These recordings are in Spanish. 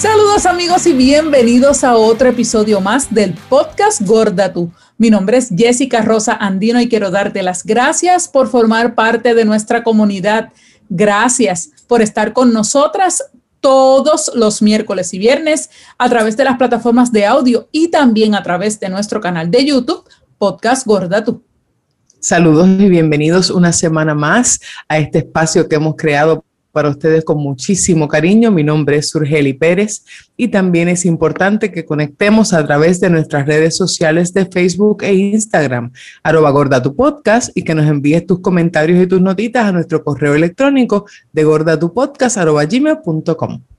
Saludos amigos y bienvenidos a otro episodio más del podcast Gorda Tú. Mi nombre es Jessica Rosa Andino y quiero darte las gracias por formar parte de nuestra comunidad. Gracias por estar con nosotras todos los miércoles y viernes a través de las plataformas de audio y también a través de nuestro canal de YouTube, Podcast Gorda Tú. Saludos y bienvenidos una semana más a este espacio que hemos creado para ustedes con muchísimo cariño. Mi nombre es Surgeli Pérez y también es importante que conectemos a través de nuestras redes sociales de Facebook e Instagram, arroba gorda tu podcast y que nos envíes tus comentarios y tus notitas a nuestro correo electrónico de gordatupodcast arroba gmail.com.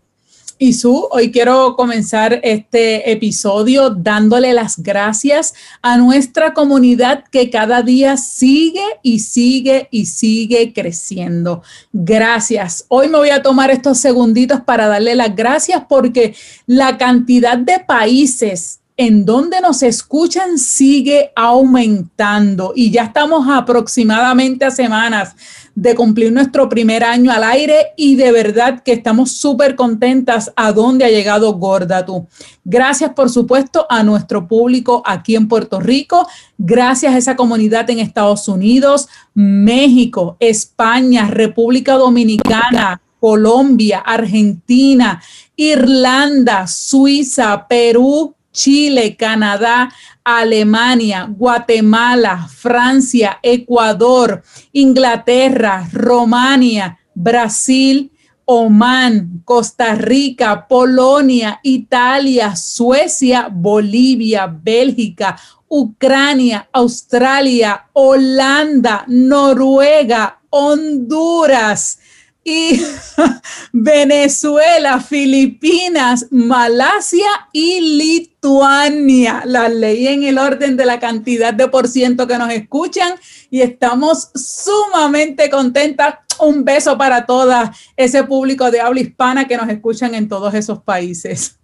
Y Su, hoy quiero comenzar este episodio dándole las gracias a nuestra comunidad que cada día sigue y sigue y sigue creciendo. Gracias. Hoy me voy a tomar estos segunditos para darle las gracias porque la cantidad de países en donde nos escuchan sigue aumentando y ya estamos aproximadamente a semanas de cumplir nuestro primer año al aire y de verdad que estamos súper contentas a dónde ha llegado Gorda Tú. Gracias, por supuesto, a nuestro público aquí en Puerto Rico. Gracias a esa comunidad en Estados Unidos, México, España, República Dominicana. Colombia, Argentina, Irlanda, Suiza, Perú, Chile, Canadá, Alemania, Guatemala, Francia, Ecuador, Inglaterra, Romania, Brasil, Omán, Costa Rica, Polonia, Italia, Suecia, Bolivia, Bélgica, Ucrania, Australia, Holanda, Noruega, Honduras, y Venezuela, Filipinas, Malasia y Lituania. Las leí en el orden de la cantidad de por ciento que nos escuchan y estamos sumamente contentas. Un beso para toda ese público de habla hispana que nos escuchan en todos esos países.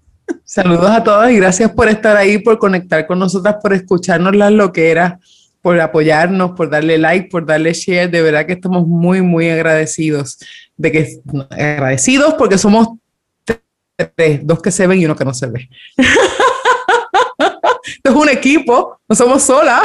Saludos a todos y gracias por estar ahí, por conectar con nosotras, por escucharnos las loqueras por apoyarnos, por darle like, por darle share. De verdad que estamos muy, muy agradecidos de que agradecidos porque somos tres, dos que se ven y uno que no se ve. Es un equipo, no somos solas.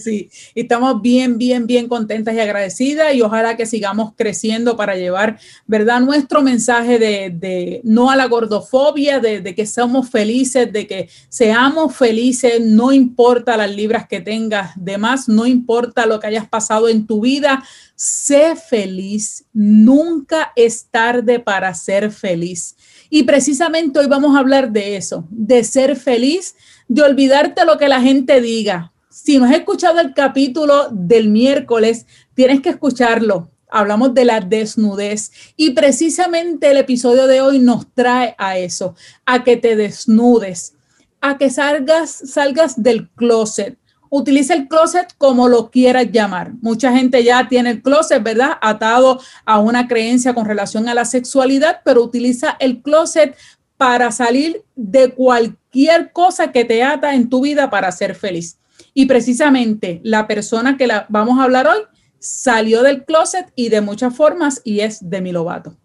sí. Y estamos bien, bien, bien contentas y agradecidas y ojalá que sigamos creciendo para llevar, ¿verdad? Nuestro mensaje de, no a la gordofobia, de, de, que somos felices, de que seamos felices, no importa las libras que tengas de más, no importa lo que hayas pasado en tu vida, sé feliz, nunca es tarde para ser feliz. Y precisamente hoy vamos a hablar de eso, de ser feliz, de olvidarte lo que la gente diga. Si no has escuchado el capítulo del miércoles, tienes que escucharlo. Hablamos de la desnudez y precisamente el episodio de hoy nos trae a eso, a que te desnudes, a que salgas, salgas del closet, utiliza el closet como lo quieras llamar. Mucha gente ya tiene el closet, ¿verdad? Atado a una creencia con relación a la sexualidad, pero utiliza el closet para salir de cualquier cosa que te ata en tu vida para ser feliz. Y precisamente la persona que la vamos a hablar hoy salió del closet y de muchas formas y es Demi Lovato.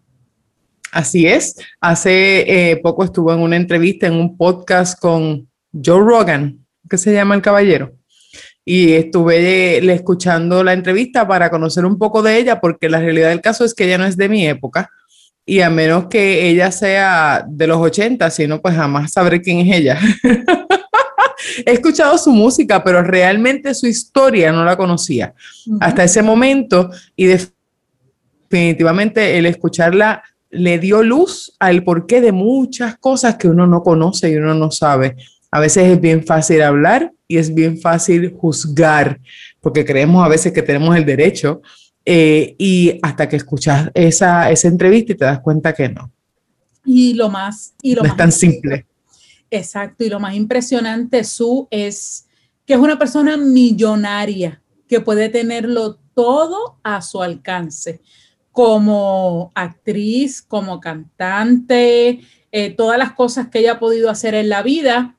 Así es. Hace eh, poco estuvo en una entrevista en un podcast con Joe Rogan, que se llama El Caballero y estuve escuchando la entrevista para conocer un poco de ella, porque la realidad del caso es que ella no es de mi época y a menos que ella sea de los 80, si no, pues jamás sabré quién es ella. He escuchado su música, pero realmente su historia no la conocía hasta ese momento y definitivamente el escucharla le dio luz al porqué de muchas cosas que uno no conoce y uno no sabe. A veces es bien fácil hablar y es bien fácil juzgar, porque creemos a veces que tenemos el derecho, eh, y hasta que escuchas esa, esa entrevista y te das cuenta que no. Y lo más... Y lo no más es tan simple. Exacto, y lo más impresionante, Su, es que es una persona millonaria que puede tenerlo todo a su alcance, como actriz, como cantante, eh, todas las cosas que ella ha podido hacer en la vida,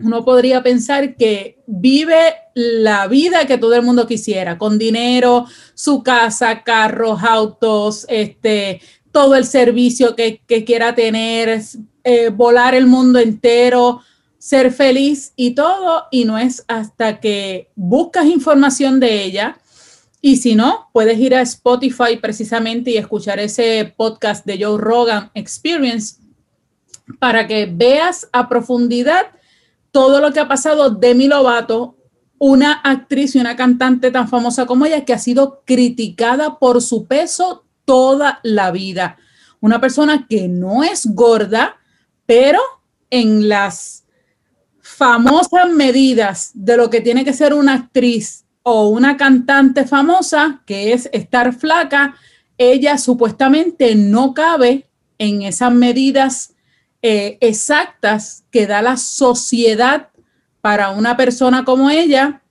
uno podría pensar que vive la vida que todo el mundo quisiera, con dinero, su casa, carros, autos, este, todo el servicio que, quiera tener, eh, volar el mundo entero, ser feliz y todo, y no es hasta que buscas información de ella. Y si no, puedes ir a Spotify precisamente y escuchar ese podcast de Joe Rogan Experience para que veas a profundidad todo lo que ha pasado Demi Lovato, una actriz y una cantante tan famosa como ella que ha sido criticada por su peso toda la vida. Una persona que no es gorda, pero en las famosas medidas de lo que tiene que ser una actriz o una cantante famosa, que es estar flaca, ella supuestamente no cabe en esas medidas eh, exactas que da la sociedad para una persona como ella,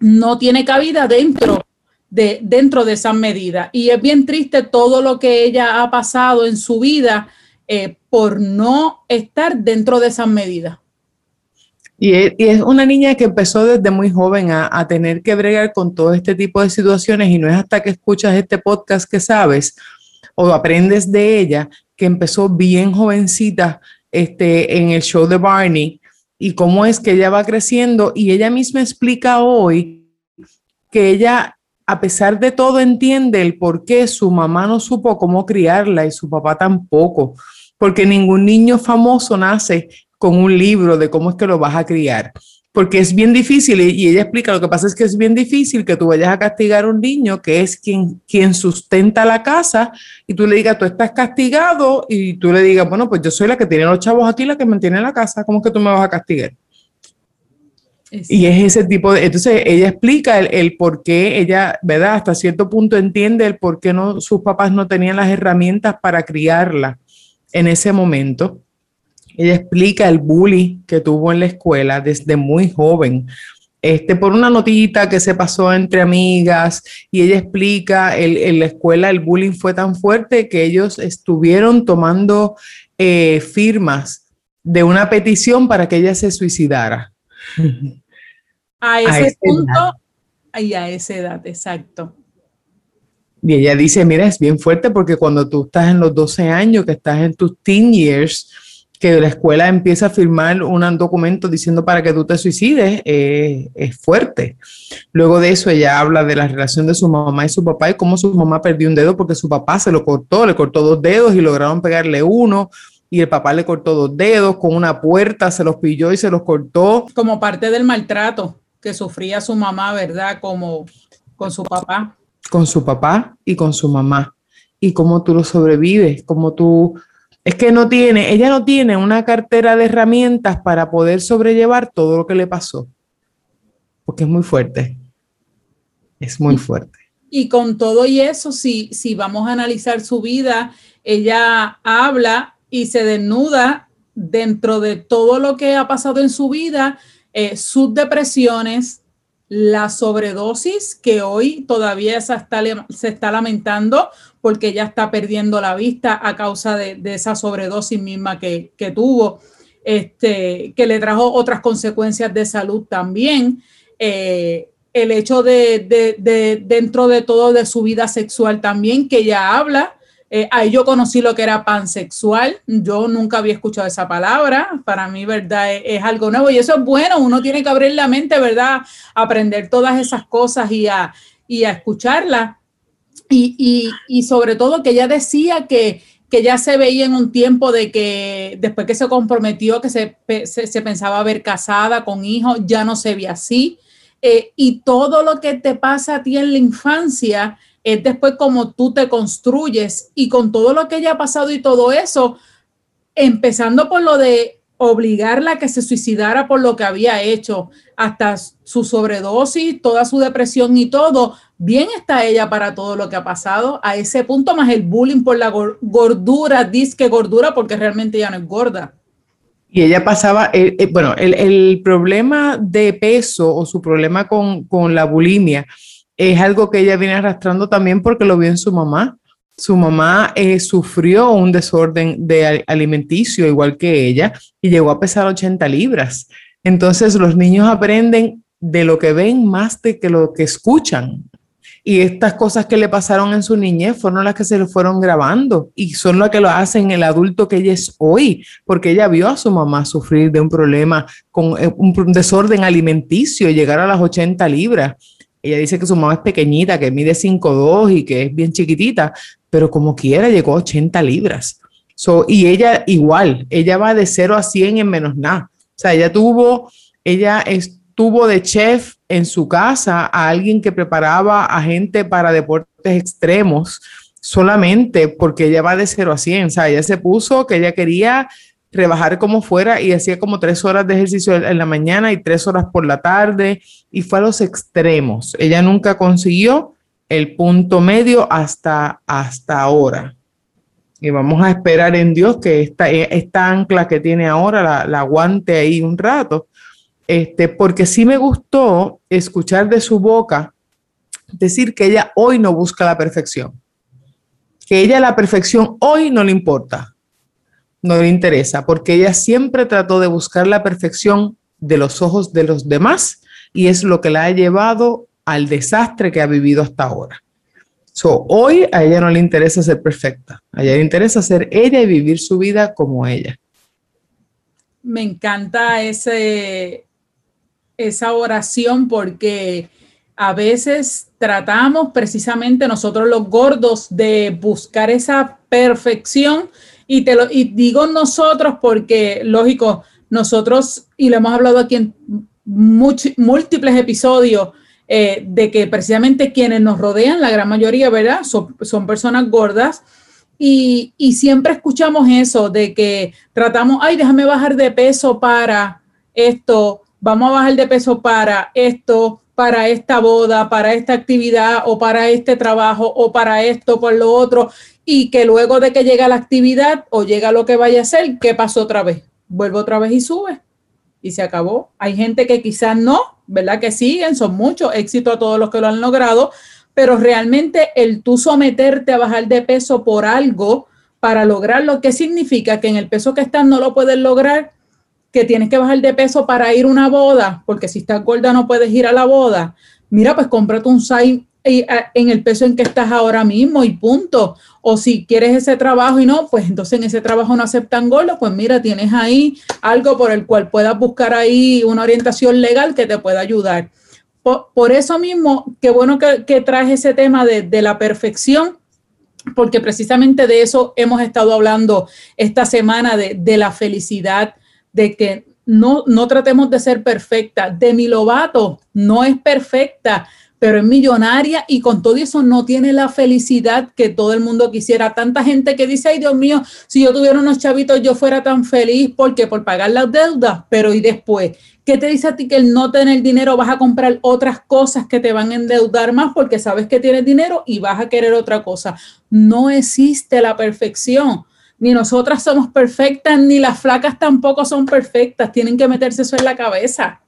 no tiene cabida dentro de, dentro de esas medidas. Y es bien triste todo lo que ella ha pasado en su vida eh, por no estar dentro de esas medidas. Y es, una niña que empezó desde muy joven a, a, tener que bregar con todo este tipo de situaciones y no es hasta que escuchas este podcast que sabes o aprendes de ella que empezó bien jovencita este, en el show de Barney y cómo es que ella va creciendo y ella misma explica hoy que ella a pesar de todo entiende el por qué su mamá no supo cómo criarla y su papá tampoco, porque ningún niño famoso nace con un libro de cómo es que lo vas a criar porque es bien difícil, y ella explica, lo que pasa es que es bien difícil que tú vayas a castigar a un niño que es quien, quien sustenta la casa, y tú le digas, tú estás castigado, y tú le digas, bueno, pues yo soy la que tiene los chavos aquí, la que mantiene la casa, ¿cómo es que tú me vas a castigar? Y es ese tipo de, entonces ella explica el, el, por qué ella, ¿verdad? Hasta cierto punto entiende el por qué no, sus papás no tenían las herramientas para criarla en ese momento. Ella explica el bullying que tuvo en la escuela desde muy joven. Este, por una notita que se pasó entre amigas y ella explica, el, en la escuela el bullying fue tan fuerte que ellos estuvieron tomando eh, firmas de una petición para que ella se suicidara. A ese punto y a esa edad, exacto. Y ella dice, mira, es bien fuerte porque cuando tú estás en los 12 años, que estás en tus teen years, que la escuela empieza a firmar un documento diciendo para que tú te suicides eh, es fuerte. Luego de eso ella habla de la relación de su mamá y su papá y cómo su mamá perdió un dedo porque su papá se lo cortó, le cortó dos dedos y lograron pegarle uno y el papá le cortó dos dedos con una puerta, se los pilló y se los cortó. Como parte del maltrato que sufría su mamá, ¿verdad? Como con su papá. Con su papá y con su mamá. Y cómo tú lo sobrevives, cómo tú es que no tiene, ella no tiene una cartera de herramientas para poder sobrellevar todo lo que le pasó. Porque es muy fuerte. Es muy fuerte. Y con todo y eso, si, si vamos a analizar su vida, ella habla y se desnuda dentro de todo lo que ha pasado en su vida, eh, sus depresiones, la sobredosis que hoy todavía se está, lamentando porque ya está perdiendo la vista a causa de, esa sobredosis misma que, tuvo, este, que le trajo otras consecuencias de salud también. Eh, el hecho de, dentro de todo de su vida sexual también, que ella habla. Eh, ahí yo conocí lo que era pansexual. Yo nunca había escuchado esa palabra. Para mí, ¿verdad? Es, es, algo nuevo y eso es bueno. Uno tiene que abrir la mente, ¿verdad? Aprender todas esas cosas y a, y a escucharlas. Y, y, sobre todo que ella decía que, que ya se veía en un tiempo de que después que se comprometió, que se, se, pensaba ver casada con hijos, ya no se ve así. Eh, y todo lo que te pasa a ti en la infancia es después como tú te construyes y con todo lo que ella ha pasado y todo eso, empezando por lo de obligarla a que se suicidara por lo que había hecho, hasta su sobredosis, toda su depresión y todo, bien está ella para todo lo que ha pasado, a ese punto más el bullying por la gordura, disque gordura, porque realmente ya no es gorda. Y ella pasaba, eh, eh, bueno, el, problema de peso o su problema con, con la bulimia es algo que ella viene arrastrando también porque lo vio en su mamá su mamá eh, sufrió un desorden de alimenticio igual que ella y llegó a pesar 80 libras. Entonces los niños aprenden de lo que ven más de que lo que escuchan. Y estas cosas que le pasaron en su niñez fueron las que se le fueron grabando y son las que lo hacen el adulto que ella es hoy, porque ella vio a su mamá sufrir de un problema con eh, un desorden alimenticio, llegar a las 80 libras. Ella dice que su mamá es pequeñita, que mide 5'2 y que es bien chiquitita, pero como quiera llegó a 80 libras. So, y ella igual, ella va de 0 a 100 en menos nada. O sea, ella tuvo, ella estuvo de chef en su casa a alguien que preparaba a gente para deportes extremos solamente porque ella va de 0 a 100. O sea, ella se puso que ella quería rebajar como fuera y hacía como tres horas de ejercicio en la mañana y tres horas por la tarde y fue a los extremos. Ella nunca consiguió el punto medio hasta, hasta ahora. Y vamos a esperar en Dios que esta, esta ancla que tiene ahora la, aguante ahí un rato este, porque sí me gustó escuchar de su boca decir que ella hoy no busca la perfección, que ella la perfección hoy no le importa, no le interesa, porque ella siempre trató de buscar la perfección de los ojos de los demás y es lo que la ha llevado al desastre que ha vivido hasta ahora. So, hoy a ella no le interesa ser perfecta, a ella le interesa ser ella y vivir su vida como ella. Me encanta ese, esa oración porque a veces tratamos precisamente nosotros los gordos de buscar esa perfección y te lo y digo nosotros porque lógico nosotros y lo hemos hablado aquí en múltiples episodios eh, de que precisamente quienes nos rodean la gran mayoría verdad son, son personas gordas. Y, y siempre escuchamos eso de que tratamos ay déjame bajar de peso para esto vamos a bajar de peso para esto, para esta boda, para esta actividad o para este trabajo o para esto, por lo otro, y que luego de que llega la actividad o llega lo que vaya a hacer, ¿qué pasó otra vez? Vuelve otra vez y sube. Y se acabó. Hay gente que quizás no, ¿verdad? Que siguen, son muchos, éxito a todos los que lo han logrado, pero realmente el tú someterte a bajar de peso por algo para lograrlo, ¿qué significa? Que en el peso que estás no lo puedes lograr, que tienes que bajar de peso para ir a una boda, porque si estás gorda no puedes ir a la boda, mira, pues cómprate un SAI eh, en el peso en que estás ahora mismo y punto. O si quieres ese trabajo y no, pues entonces en ese trabajo no aceptan gordos, pues mira, tienes ahí algo por el cual puedas buscar ahí una orientación legal que te pueda ayudar. Por, eso mismo, qué bueno que, que traes ese tema de, la perfección, porque precisamente de eso hemos estado hablando esta semana, de, de la felicidad, de que no, no tratemos de ser perfecta. Demi Lovato no es perfecta, pero es millonaria y con todo eso no tiene la felicidad que todo el mundo quisiera. Tanta gente que dice, ay Dios mío, si yo tuviera unos chavitos yo fuera tan feliz porque por pagar las deudas, pero y después, ¿qué te dice a ti que el no tener dinero vas a comprar otras cosas que te van a endeudar más porque sabes que tienes dinero y vas a querer otra cosa? No existe la perfección ni nosotras somos perfectas, ni las flacas tampoco son perfectas. Tienen que meterse eso en la cabeza.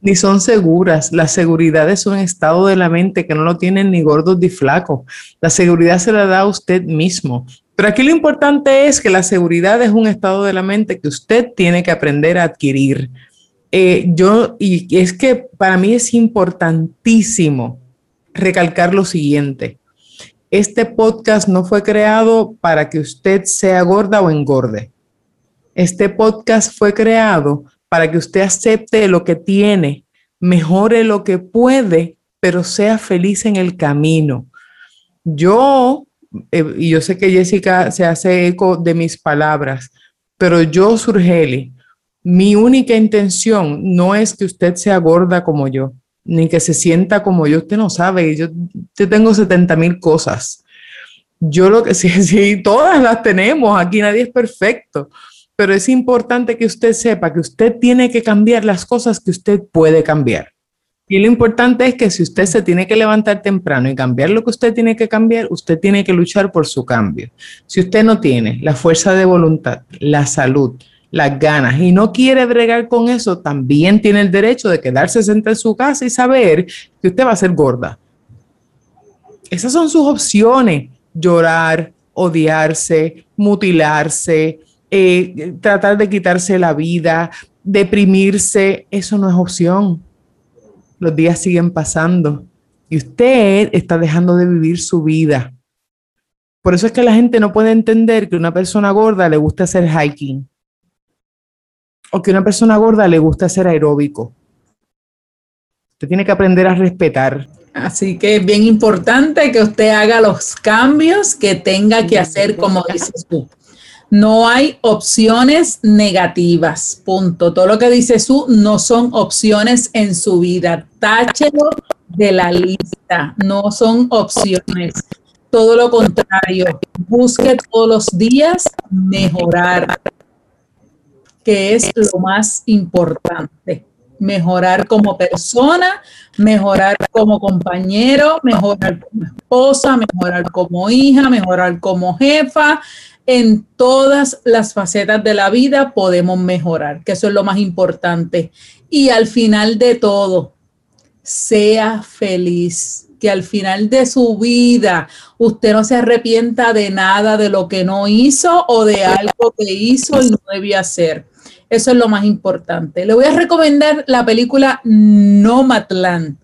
Ni son seguras. La seguridad es un estado de la mente que no lo tienen ni gordos ni flacos. La seguridad se la da a usted mismo. Pero aquí lo importante es que la seguridad es un estado de la mente que usted tiene que aprender a adquirir. Eh, yo, y es que para mí es importantísimo recalcar lo siguiente este podcast no fue creado para que usted sea gorda o engorde. Este podcast fue creado para que usted acepte lo que tiene, mejore lo que puede, pero sea feliz en el camino. Yo, eh, y yo sé que Jessica se hace eco de mis palabras, pero yo, Surgeli, mi única intención no es que usted sea gorda como yo ni que se sienta como yo, usted no sabe, yo, yo tengo 70 mil cosas. Yo lo que sí, sí, todas las tenemos, aquí nadie es perfecto, pero es importante que usted sepa que usted tiene que cambiar las cosas que usted puede cambiar. Y lo importante es que si usted se tiene que levantar temprano y cambiar lo que usted tiene que cambiar, usted tiene que luchar por su cambio. Si usted no tiene la fuerza de voluntad, la salud, las ganas y no quiere bregar con eso, también tiene el derecho de quedarse sentada en su casa y saber que usted va a ser gorda. Esas son sus opciones. Llorar, odiarse, mutilarse, eh, tratar de quitarse la vida, deprimirse, eso no es opción. Los días siguen pasando Y usted está dejando de vivir su vida. Por eso es que la gente no puede entender que una persona gorda le gusta hacer hiking o que una persona gorda le gusta hacer aeróbico. Usted tiene que aprender a respetar. Así que es bien importante que usted haga los cambios que tenga que hacer, como dices tú. No hay opciones negativas, punto. Todo lo que dice su no son opciones en su vida. Táchelo de la lista, no son opciones. Todo lo contrario, busque todos los días mejorar, que es lo más importante. Mejorar como persona, mejorar como compañero, mejorar como esposa, mejorar como hija, mejorar como jefa. En todas las facetas de la vida podemos mejorar, que eso es lo más importante. Y al final de todo, sea feliz, que al final de su vida usted no se arrepienta de nada de lo que no hizo o de algo que hizo y no debía hacer. Eso es lo más importante. Le voy a recomendar la película Nomadland.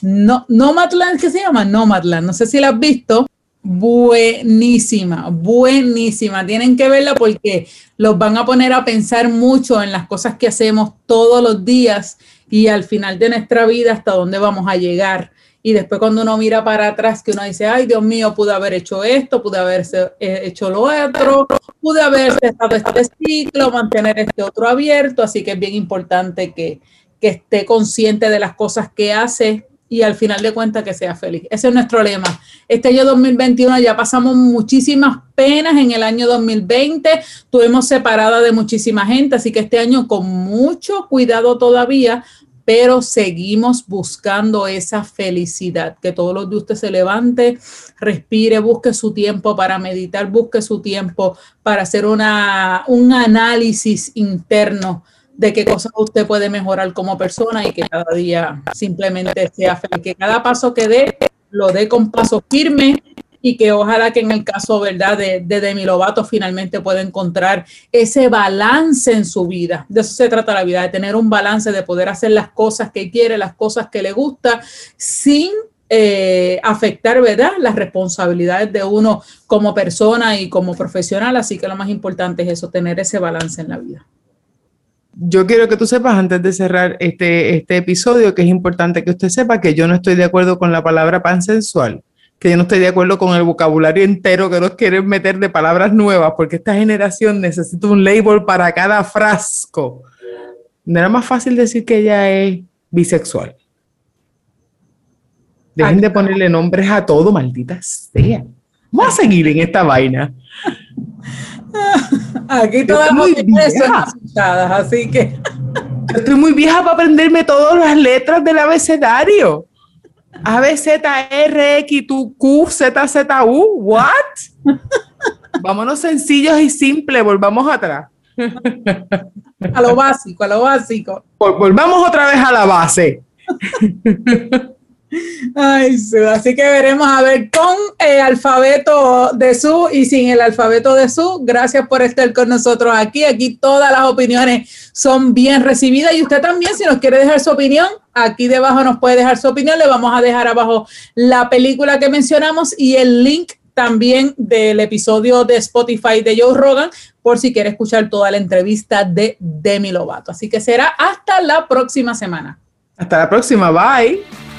No, Nomadland, ¿qué se llama? Nomadland. No sé si la has visto. Buenísima, buenísima. Tienen que verla porque los van a poner a pensar mucho en las cosas que hacemos todos los días y al final de nuestra vida hasta dónde vamos a llegar. Y después cuando uno mira para atrás, que uno dice, ay Dios mío, pude haber hecho esto, pude haber eh, hecho lo otro, pude haber estado este ciclo, mantener este otro abierto. Así que es bien importante que, que esté consciente de las cosas que hace y al final de cuentas que sea feliz. Ese es nuestro lema. Este año 2021 ya pasamos muchísimas penas en el año 2020, tuvimos separada de muchísima gente, así que este año con mucho cuidado todavía, pero seguimos buscando esa felicidad, que todos los días usted se levante, respire, busque su tiempo para meditar, busque su tiempo para hacer una, un análisis interno de qué cosas usted puede mejorar como persona y que cada día simplemente sea feliz, que cada paso que dé lo dé con paso firme y que ojalá que en el caso, ¿verdad?, de, de Demi Lovato finalmente pueda encontrar ese balance en su vida. De eso se trata la vida, de tener un balance, de poder hacer las cosas que quiere, las cosas que le gusta, sin eh, afectar, ¿verdad?, las responsabilidades de uno como persona y como profesional. Así que lo más importante es eso, tener ese balance en la vida yo quiero que tú sepas antes de cerrar este, este episodio que es importante que usted sepa que yo no estoy de acuerdo con la palabra pansensual, que yo no estoy de acuerdo con el vocabulario entero que nos quieren meter de palabras nuevas, porque esta generación necesita un label para cada frasco. No era más fácil decir que ella es bisexual. Dejen de ponerle nombres a todo, maldita sea. Vamos a seguir en esta vaina. Aquí todas así que. Estoy muy vieja para aprenderme todas las letras del abecedario. A, B, Z, R, X, Q, Z, Z, U. ¿What? Vámonos sencillos y simples, volvamos atrás. A lo básico, a lo básico. Volvamos otra vez a la base. Así que veremos a ver con el alfabeto de su y sin el alfabeto de su. Gracias por estar con nosotros aquí. Aquí todas las opiniones son bien recibidas y usted también, si nos quiere dejar su opinión, aquí debajo nos puede dejar su opinión. Le vamos a dejar abajo la película que mencionamos y el link también del episodio de Spotify de Joe Rogan por si quiere escuchar toda la entrevista de Demi Lovato. Así que será hasta la próxima semana. Hasta la próxima. Bye.